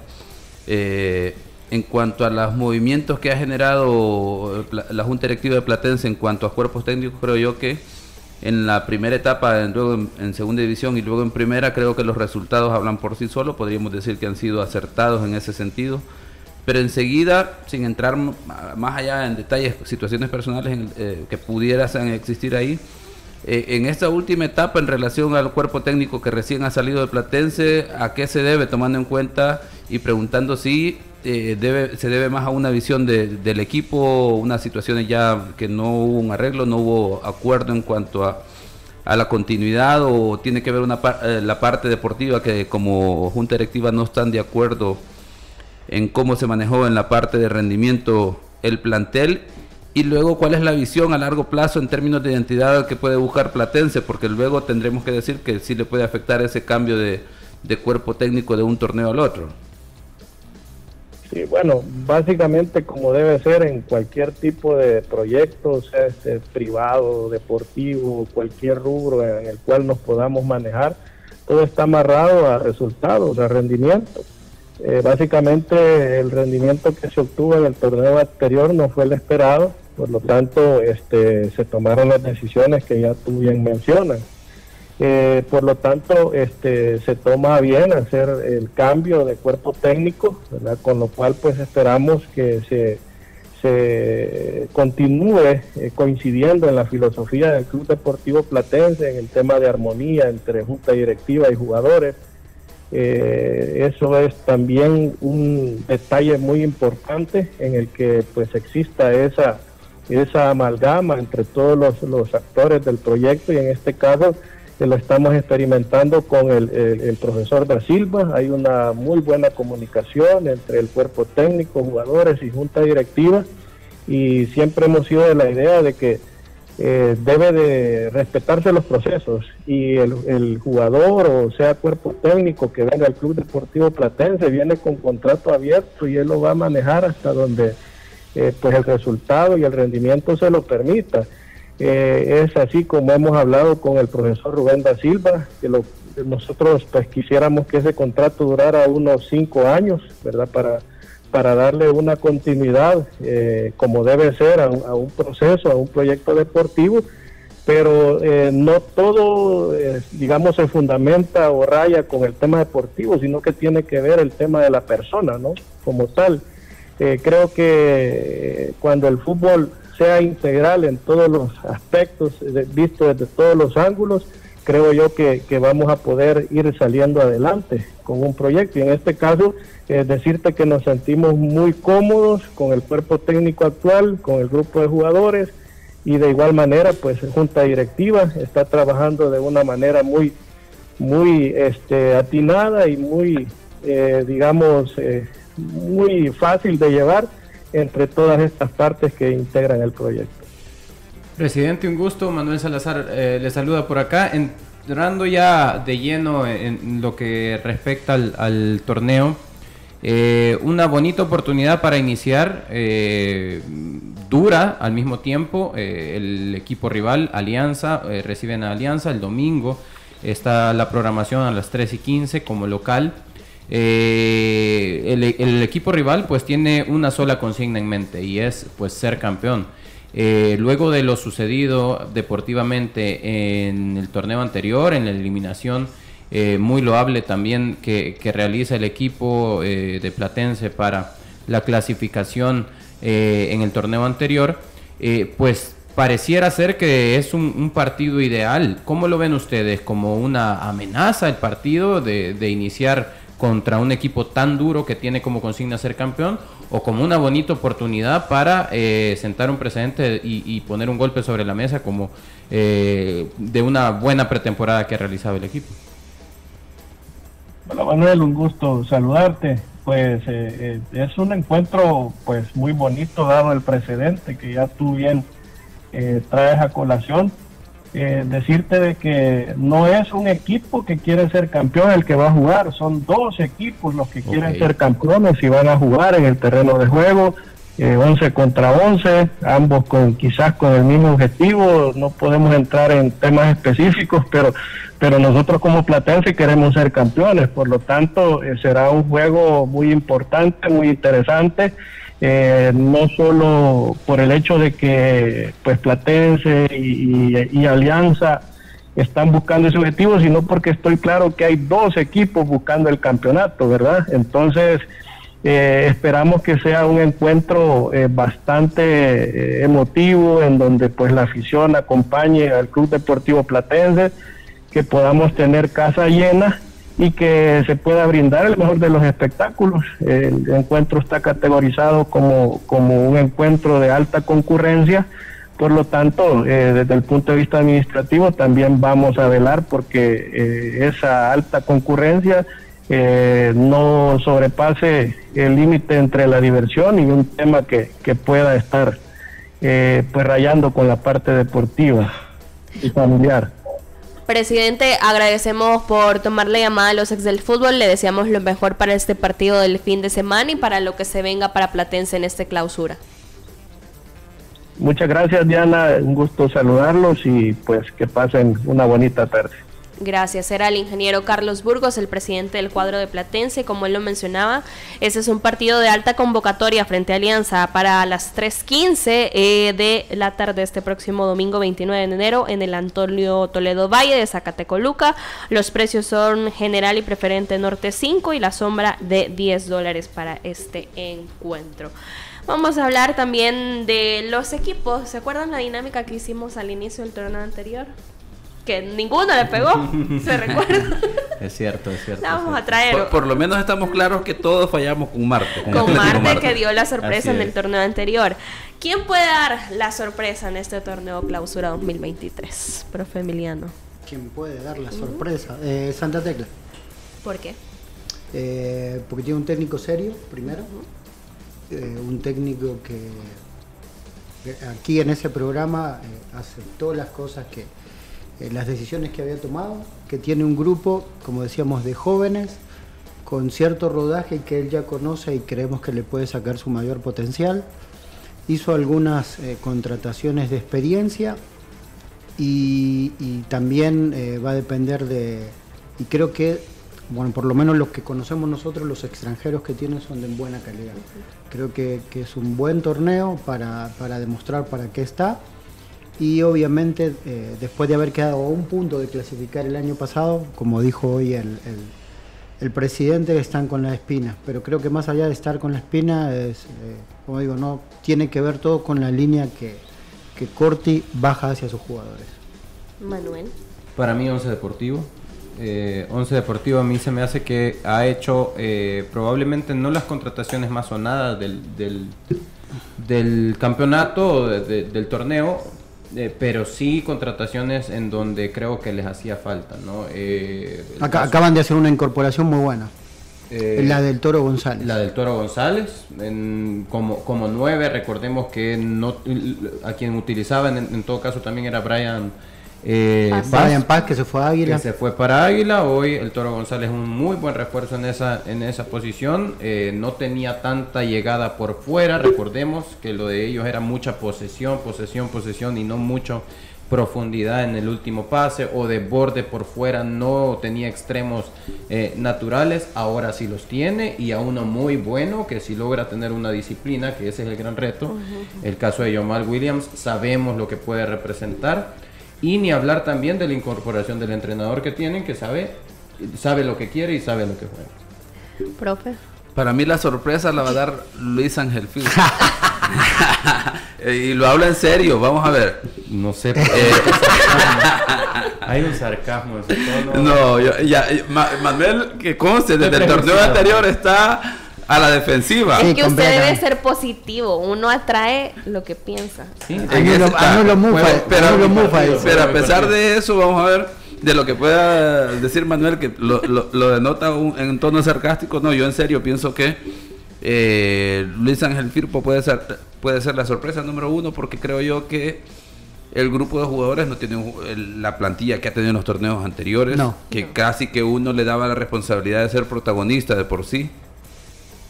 eh, en cuanto a los movimientos que ha generado la Junta Directiva de Platense en cuanto a cuerpos técnicos, creo yo que en la primera etapa, luego en, segunda división y luego en primera, creo que los resultados hablan por sí solos, podríamos decir que han sido acertados en ese sentido. Pero enseguida, sin entrar más allá en detalles, situaciones personales eh, que pudieran existir ahí, eh, en esta última etapa en relación al cuerpo técnico que recién ha salido de Platense, ¿a qué se debe tomando en cuenta y preguntando si eh, se debe más a una visión del equipo, unas situaciones ya que no hubo un arreglo, no hubo acuerdo en cuanto a, a la continuidad o tiene que ver una eh, la parte deportiva que como junta directiva no están de acuerdo en cómo se manejó en la parte de rendimiento el plantel y luego cuál es la visión a largo plazo en términos de identidad que puede buscar Platense, porque luego tendremos que decir que sí le puede afectar ese cambio de, cuerpo técnico de un torneo al otro. Sí, bueno, básicamente como debe ser en cualquier tipo de proyecto, sea este privado, deportivo, cualquier rubro en el cual nos podamos manejar, todo está amarrado a resultados, a rendimiento. Eh, básicamente el rendimiento que se obtuvo en el torneo anterior no fue el esperado, por lo tanto este, se tomaron las decisiones que ya tú bien mencionas. Eh, por lo tanto, este, se toma bien hacer el cambio de cuerpo técnico, con lo cual pues esperamos que se, se continúe eh, coincidiendo en la filosofía del Club Deportivo Platense, en el tema de armonía entre junta directiva y jugadores, eh, eso es también un detalle muy importante en el que pues exista esa, esa amalgama entre todos los, actores del proyecto y en este caso eh, lo estamos experimentando con el, profesor da Silva. Hay una muy buena comunicación entre el cuerpo técnico, jugadores y junta directiva y siempre hemos sido de la idea de que eh, debe de respetarse los procesos y el, jugador o sea cuerpo técnico que venga al Club Deportivo Platense viene con contrato abierto y él lo va a manejar hasta donde eh, pues el resultado y el rendimiento se lo permita. Eh, es así como hemos hablado con el profesor Rubén da Silva, que lo, nosotros pues quisiéramos que ese contrato durara unos cinco años, ¿verdad? Para para darle una continuidad eh, como debe ser a, un proceso, a un proyecto deportivo, pero eh, no todo, eh, digamos, se fundamenta o raya con el tema deportivo, sino que tiene que ver el tema de la persona, ¿no? Como tal. Creo que cuando el fútbol sea integral en todos los aspectos, visto desde todos los ángulos, creo yo que, que, vamos a poder ir saliendo adelante con un proyecto. Y en este caso, eh, decirte que nos sentimos muy cómodos con el cuerpo técnico actual, con el grupo de jugadores y de igual manera pues junta directiva está trabajando de una manera muy muy este atinada y muy eh, digamos eh, muy fácil de llevar entre todas estas partes que integran el proyecto. Presidente, un gusto. Manuel Salazar le saluda por acá. Entrando ya de lleno en lo que respecta al torneo, eh, una bonita oportunidad para iniciar, eh, dura al mismo tiempo. Eh, el equipo rival, Alianza, reciben a Alianza el domingo. Está la programación a las 3 y 15 como local. El, equipo rival pues tiene una sola consigna en mente y es pues ser campeón. luego de lo sucedido deportivamente en el torneo anterior, en la eliminación eh, muy loable también que, realiza el equipo eh, de Platense para la clasificación eh, en el torneo anterior, pues pareciera ser que es un, partido ideal. ¿Cómo lo ven ustedes? ¿Como una amenaza el partido de, iniciar contra un equipo tan duro que tiene como consigna ser campeón? ¿O como una bonita oportunidad para sentar un precedente y, poner un golpe sobre la mesa como de una buena pretemporada que ha realizado el equipo? Hola Manuel, un gusto saludarte. Pues eh, eh, es un encuentro pues muy bonito dado el precedente que ya tú bien eh, traes a colación. Decirte de que no es un equipo que quiere ser campeón el que va a jugar, son dos equipos los que quieren ser campeones y van a jugar en el terreno de juego, 11 contra 11, ambos con quizás con el mismo objetivo, no podemos entrar en temas específicos, pero pero nosotros como Platense queremos ser campeones, por lo tanto eh, será un juego muy importante, muy interesante, eh, no solo por el hecho de que pues Platense y, Alianza están buscando ese objetivo, sino porque estoy claro que hay dos equipos buscando el campeonato, ¿verdad? Entonces, eh, esperamos que sea un encuentro bastante emotivo en donde pues la afición acompañe al Club Deportivo Platense que podamos tener casa llena y que se pueda brindar el mejor de los espectáculos. El encuentro está categorizado como, como un encuentro de alta concurrencia, por lo tanto, eh, desde el punto de vista administrativo también vamos a velar porque eh, esa alta concurrencia eh, no sobrepase el límite entre la diversión y un tema que, pueda estar eh, pues rayando con la parte deportiva y familiar. Presidente, agradecemos por tomar la llamada a los ex del fútbol. Le deseamos lo mejor para este partido del fin de semana y para lo que se venga para Platense en esta clausura. Muchas gracias, Diana. Un gusto saludarlos y pues que pasen una bonita tarde. Gracias. Era el ingeniero Carlos Burgos, el presidente del cuadro de Platense. Como él lo mencionaba, ese es un partido de alta convocatoria frente a Alianza para las 3.15 eh, de la tarde este próximo domingo 29 de enero en el Antonio Toledo Valle de Zacatecoluca. Los precios son general y preferente norte 5 y la sombra de 10 dólares para este encuentro. Vamos a hablar también de los equipos. ¿Se acuerdan la dinámica que hicimos al inicio del torneo anterior? Que ninguno le pegó, se recuerda. Es cierto, es cierto. vamos a traer. Por, lo menos estamos claros que todos fallamos con Marte. Con, Marte, que dio la sorpresa en el torneo anterior. ¿Quién puede dar la sorpresa en este torneo clausura 2023, profe Emiliano? ¿Quién puede dar la sorpresa? Eh, Santa Tecla. ¿Por qué? Eh, porque tiene un técnico serio, primero. Eh, un técnico que aquí en ese programa aceptó las cosas que eh, las decisiones que había tomado, que tiene un grupo, como decíamos, de jóvenes con cierto rodaje que él ya conoce y creemos que le puede sacar su mayor potencial. Hizo algunas eh, contrataciones de experiencia y, también eh, va a depender de, y creo que, bueno, por lo menos los que conocemos nosotros, los extranjeros que tiene son de buena calidad. Creo que, es un buen torneo para, para demostrar para qué está y obviamente eh, después de haber quedado a un punto de clasificar el año pasado, como dijo hoy el, el, presidente, están con la espina, pero creo que más allá de estar con la espina, es, eh, como digo, no tiene que ver todo con la línea que, que Corti baja hacia sus jugadores. Manuel. Para mí, Once Deportivo. Eh, Once Deportivo a mí se me hace que ha hecho probablemente no las contrataciones más sonadas del, del, del campeonato, del torneo, eh, pero sí contrataciones en donde creo que les hacía falta, ¿no? Eh, acaban de hacer una incorporación muy buena. Eh, la del Toro González. La del Toro González, como, como nueve, recordemos que no, a quien utilizaban en todo caso también era Brian eh, Paz, Paz, que se fue a Águila. Que se fue para Águila. Hoy el Toro González es un muy buen refuerzo en esa, en esa posición. Eh, no tenía tanta llegada por fuera. Recordemos que lo de ellos era mucha posesión, posesión, posesión y no mucho profundidad en el último pase o de borde por fuera no tenía extremos eh, naturales ahora sí los tiene y a uno muy bueno que si logra tener una disciplina que ese es el gran reto el caso de Yomal Williams sabemos lo que puede representar y ni hablar también de la incorporación del entrenador que tienen, que sabe, sabe lo que quiere y sabe lo que juega. Profe. Para mí la sorpresa la va a dar Luis Ángel y lo habla en serio, vamos a ver. No sé. Por qué. Hay un sarcasmo. No, ya, Manuel, que conste, desde el torneo anterior está a la defensiva. Es que usted debe ser positivo. Uno atrae lo que piensa. Sí, pero, pero a pesar de eso, vamos a ver de lo que pueda decir Manuel, que lo, lo, denota en tono sarcástico. No, yo en serio pienso que eh, Luis Ángel Firpo puede ser, puede ser la sorpresa número uno, porque creo yo que el grupo de jugadores no tiene la plantilla que ha tenido en los torneos anteriores, que casi que uno le daba la responsabilidad de ser protagonista de por sí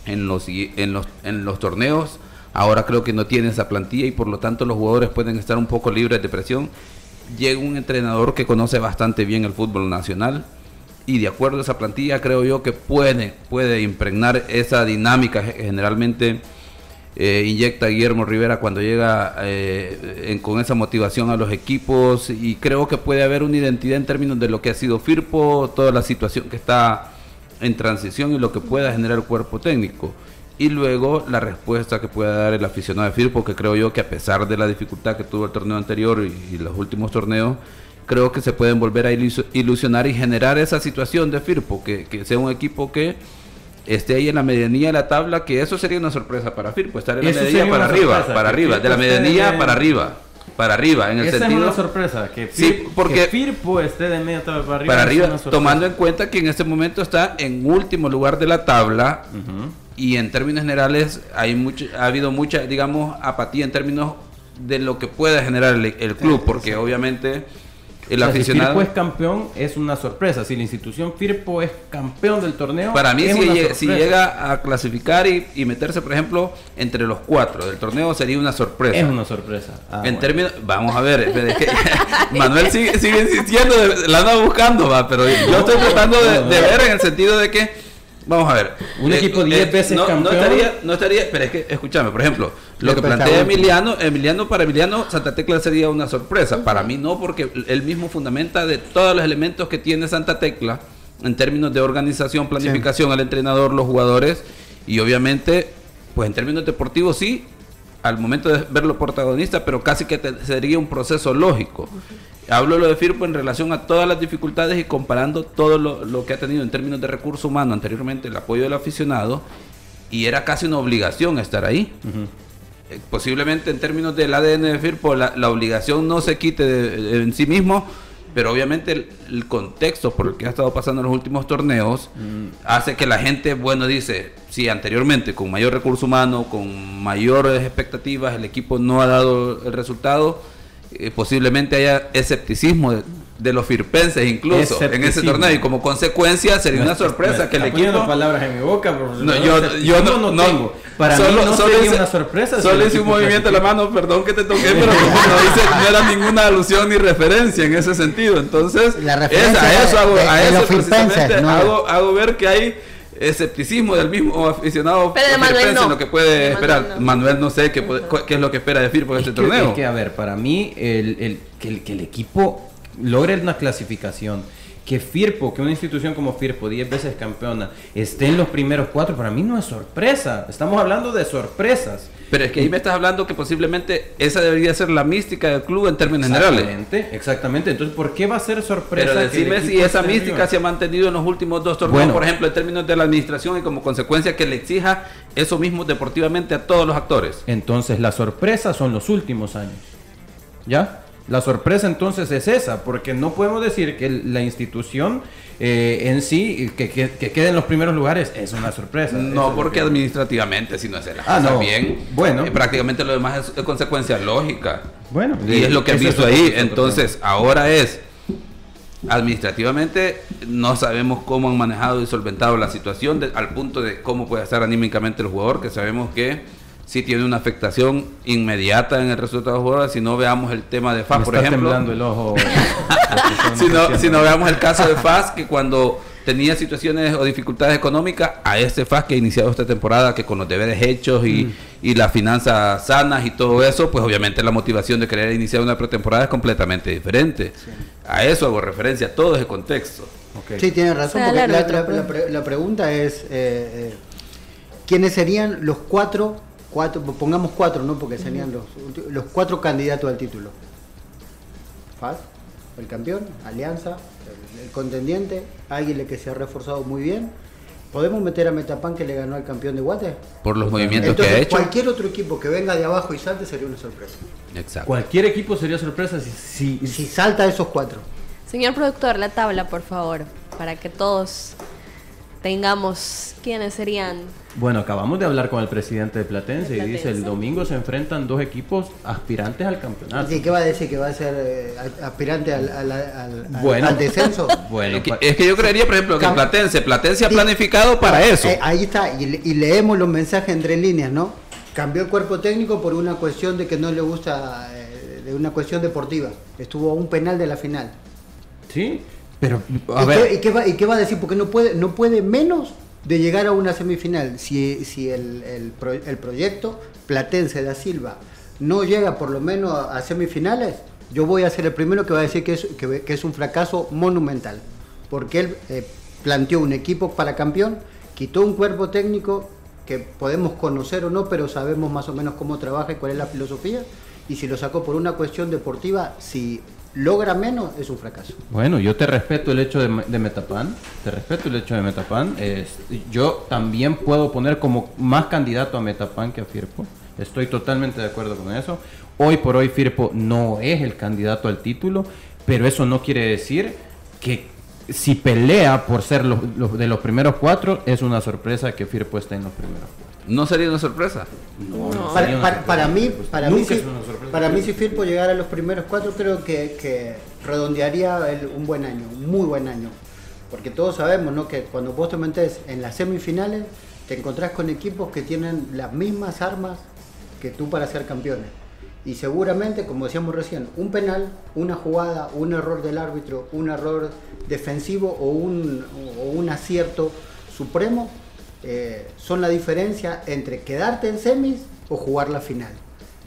en los, en los, en los torneos. Ahora creo que no tiene esa plantilla y por lo tanto los jugadores pueden estar un poco libres de presión. Llega un entrenador que conoce bastante bien el fútbol nacional y de acuerdo a esa plantilla creo yo que puede, puede impregnar esa dinámica generalmente eh, inyecta Guillermo Rivera cuando llega eh, con esa motivación a los equipos y creo que puede haber una identidad en términos de lo que ha sido Firpo, toda la situación que está en transición y lo que pueda generar el cuerpo técnico. Y luego la respuesta que pueda dar el aficionado de Firpo, que creo yo que a pesar de la dificultad que tuvo el torneo anterior y, los últimos torneos, creo que se pueden volver a ilusionar y generar esa situación de Firpo, que, sea un equipo que esté ahí en la medianía de la tabla, que eso sería una sorpresa para Firpo, estar en la medianía para arriba, para arriba, de la medianía para arriba. Para arriba, en el Esa sentido... es una sorpresa, que, sí, porque Firpo esté de media tabla para arriba. Para arriba, tomando en cuenta que en este momento está en último lugar de la tabla y en términos generales hay mucho, ha habido mucha, digamos, apatía en términos de lo que pueda generar el, club, porque obviamente el aficionado. Si Firpo es campeón, es una sorpresa. Si la institución Firpo es campeón del torneo, para mí, si, llega, a clasificar y, meterse, por ejemplo, entre los cuatro del torneo, sería una sorpresa. Es una sorpresa. Ah, en términos, vamos a ver, Manuel sigue, insistiendo, la anda buscando, va, pero yo estoy tratando de, ver en el sentido de que Vamos a ver. Un eh, equipo 10 eh, veces no, campeón. No estaría, no estaría, pero es que, escúchame, por ejemplo, lo que plantea Emiliano, Emiliano, para Emiliano, Santa Tecla sería una sorpresa. Para mí no, porque él mismo fundamenta de todos los elementos que tiene Santa Tecla en términos de organización, planificación, al entrenador, los jugadores y obviamente, pues en términos deportivos sí, al momento de verlo protagonista, pero casi que sería un proceso lógico. Hablo lo de Firpo en relación a todas las dificultades y comparando todo lo, que ha tenido en términos de recurso humano anteriormente, el apoyo del aficionado, y era casi una obligación estar ahí. Eh, posiblemente en términos del ADN de Firpo, la, obligación no se quite en sí mismo, pero obviamente el, contexto por el que ha estado pasando en los últimos torneos mm. hace que la gente, bueno, dice, si anteriormente con mayor recurso humano, con mayores expectativas, el equipo no ha dado el resultado, eh, posiblemente haya escepticismo de, los firpenses incluso en ese torneo y como consecuencia sería una sorpresa que el equipo palabras en mi boca no, yo, yo no, no, tengo para solo, mí no solo sería una sorpresa solo hice un movimiento de la mano perdón que te toqué pero no, no, era ninguna alusión ni referencia en ese sentido. Entonces la referencia a eso hago, a eso precisamente hago, hago ver que hay escepticismo del mismo aficionado Pero de Manuel no. lo que puede esperar. Manuel no sé qué, qué, es lo que espera de Firpo en este torneo. Es que, a ver, para mí, el, el, que, el, que el equipo logre una clasificación que Firpo, que una institución como Firpo, 10 veces campeona, esté en los primeros cuatro, para mí no es sorpresa. Estamos hablando de sorpresas. Pero es que ahí me estás hablando que posiblemente esa debería ser la mística del club en términos generales. Exactamente. Entonces, ¿por qué va a ser sorpresa? Pero decime si esa mística se ha mantenido en los últimos dos torneos, por ejemplo, en términos de la administración y como consecuencia que le exija eso mismo deportivamente a todos los actores. Entonces, la sorpresa son los últimos años. ¿Ya? La sorpresa entonces es esa, porque no podemos decir que la institución eh, en sí, que, que, quede en los primeros lugares, es una sorpresa. No, porque administrativamente, si no es el ah, no. bien, bueno. Eh, prácticamente lo demás es, consecuencia lógica. Bueno, y es lo que han visto ahí. Entonces, ahora es administrativamente no sabemos cómo han manejado y solventado la situación al punto de cómo puede estar anímicamente el jugador, que sabemos que si tiene una afectación inmediata en el resultado de jugadores. Si no veamos el tema de FAS, por ejemplo. el ojo. si, no, si no veamos el caso de FAS, que cuando tenía situaciones o dificultades económicas, a este FAS que ha iniciado esta temporada, que con los deberes hechos y, mm. y las finanzas sanas y todo eso, pues obviamente la motivación de querer iniciar una pretemporada es completamente diferente. A eso hago referencia, todo ese contexto. Sí, tiene razón, porque la, pregunta es, eh, eh, ¿quiénes serían los cuatro cuatro, pongamos cuatro, ¿no? Porque serían los, los cuatro candidatos al título. FAS, el campeón, Alianza, el, contendiente, Águile que se ha reforzado muy bien. ¿Podemos meter a Metapan que le ganó al campeón de Guate? Por los movimientos que ha hecho. Cualquier otro equipo que venga de abajo y salte sería una sorpresa. Exacto. Cualquier equipo sería sorpresa si, si, si salta esos cuatro. Señor productor, la tabla, por favor, para que todos tengamos quiénes serían bueno, acabamos de hablar con el presidente de Platense, y dice el domingo se enfrentan dos equipos aspirantes al campeonato. ¿qué va a decir? ¿Que va a ser eh, aspirante al, al, descenso? bueno, es que, yo creería, por ejemplo, que Platense, Platense ha planificado para eso. Eh, ahí está, y, leemos los mensajes entre líneas, ¿no? Cambió el cuerpo técnico por una cuestión de que no le gusta, eh, de una cuestión deportiva. Estuvo a un penal de la final. Sí, pero a ¿Y, ver. Qué, ¿y, qué va, ¿Y qué va a decir? Porque no puede, no puede menos de llegar a una semifinal, si, si el, el, el, proyecto Platense da Silva no llega por lo menos a, semifinales, yo voy a ser el primero que va a decir que es, que, es un fracaso monumental, porque él eh, planteó un equipo para campeón, quitó un cuerpo técnico que podemos conocer o no, pero sabemos más o menos cómo trabaja y cuál es la filosofía, y si lo sacó por una cuestión deportiva, si logra menos, es un fracaso. Bueno, yo te respeto el hecho de, Metapan, te respeto el hecho de Metapan. yo también puedo poner como más candidato a Metapan que a Firpo. Estoy totalmente de acuerdo con eso. Hoy por hoy Firpo no es el candidato al título, pero eso no quiere decir que si pelea por ser de los primeros cuatro, es una sorpresa que Firpo esté en los primeros cuatro. ¿No sería una sorpresa? No, para, mí, para mí, si, para mí si Firpo llegara a los primeros cuatro, creo que, redondearía un buen año, un muy buen año. Porque todos sabemos ¿no? que cuando vos te metes en las semifinales, te encontrás con equipos que tienen las mismas armas que tú para ser campeones. Y seguramente, como decíamos recién, un penal, una jugada, un error del árbitro, un error defensivo o un, o un acierto supremo eh, son la diferencia entre quedarte en semis o jugar la final.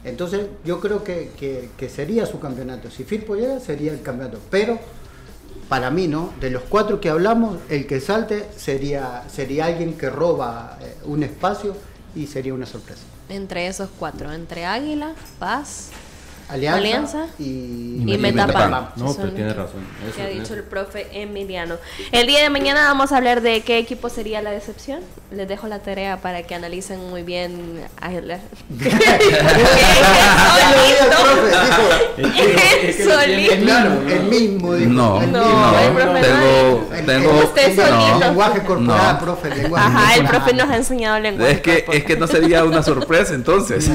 Entonces yo creo que, sería su campeonato. Si Firpo llega, sería el campeonato. Pero para mí, ¿no? De los cuatro que hablamos, el que salte sería, sería alguien que roba eh, un espacio y sería una sorpresa. Entre esos cuatro, entre Águila, Paz, Alianza, y, y, Metapam. No, pero tiene razón. que ha dicho el profe Emiliano. El día de mañana vamos a hablar de qué equipo sería la decepción. Les dejo la tarea para que analicen muy bien. A el, el mismo. No, no, el profe tengo, tengo usted solito. lenguaje corporal, profe. Lenguaje Ajá, el profe nos ha enseñado lenguaje. Es que, es que no sería una sorpresa entonces.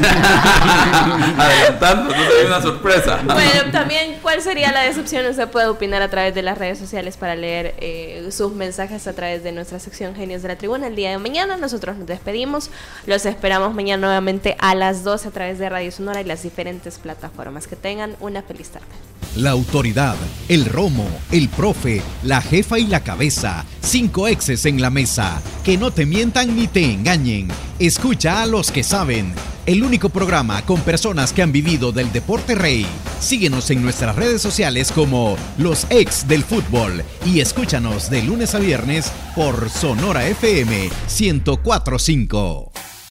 Adelantando, no sería una sorpresa. Bueno, también, ¿cuál sería la decepción? Usted puede opinar a través de las redes sociales para leer eh, sus mensajes a través de nuestra sección Genios de la Tribuna. El día de mañana nosotros nos despedimos. Los esperamos mañana nuevamente a las 12 a través de Radio Sonora y las diferentes plataformas. Que tengan una feliz tarde. La autoridad, el romo, el profe, la jefa y la cabeza. Cinco exes en la mesa. Que no te mientan ni te engañen. Escucha a los que saben el único programa con personas que han vivido del Síguenos en nuestras redes sociales como Los Ex del Fútbol y escúchanos de lunes a viernes por Sonora FM 1045.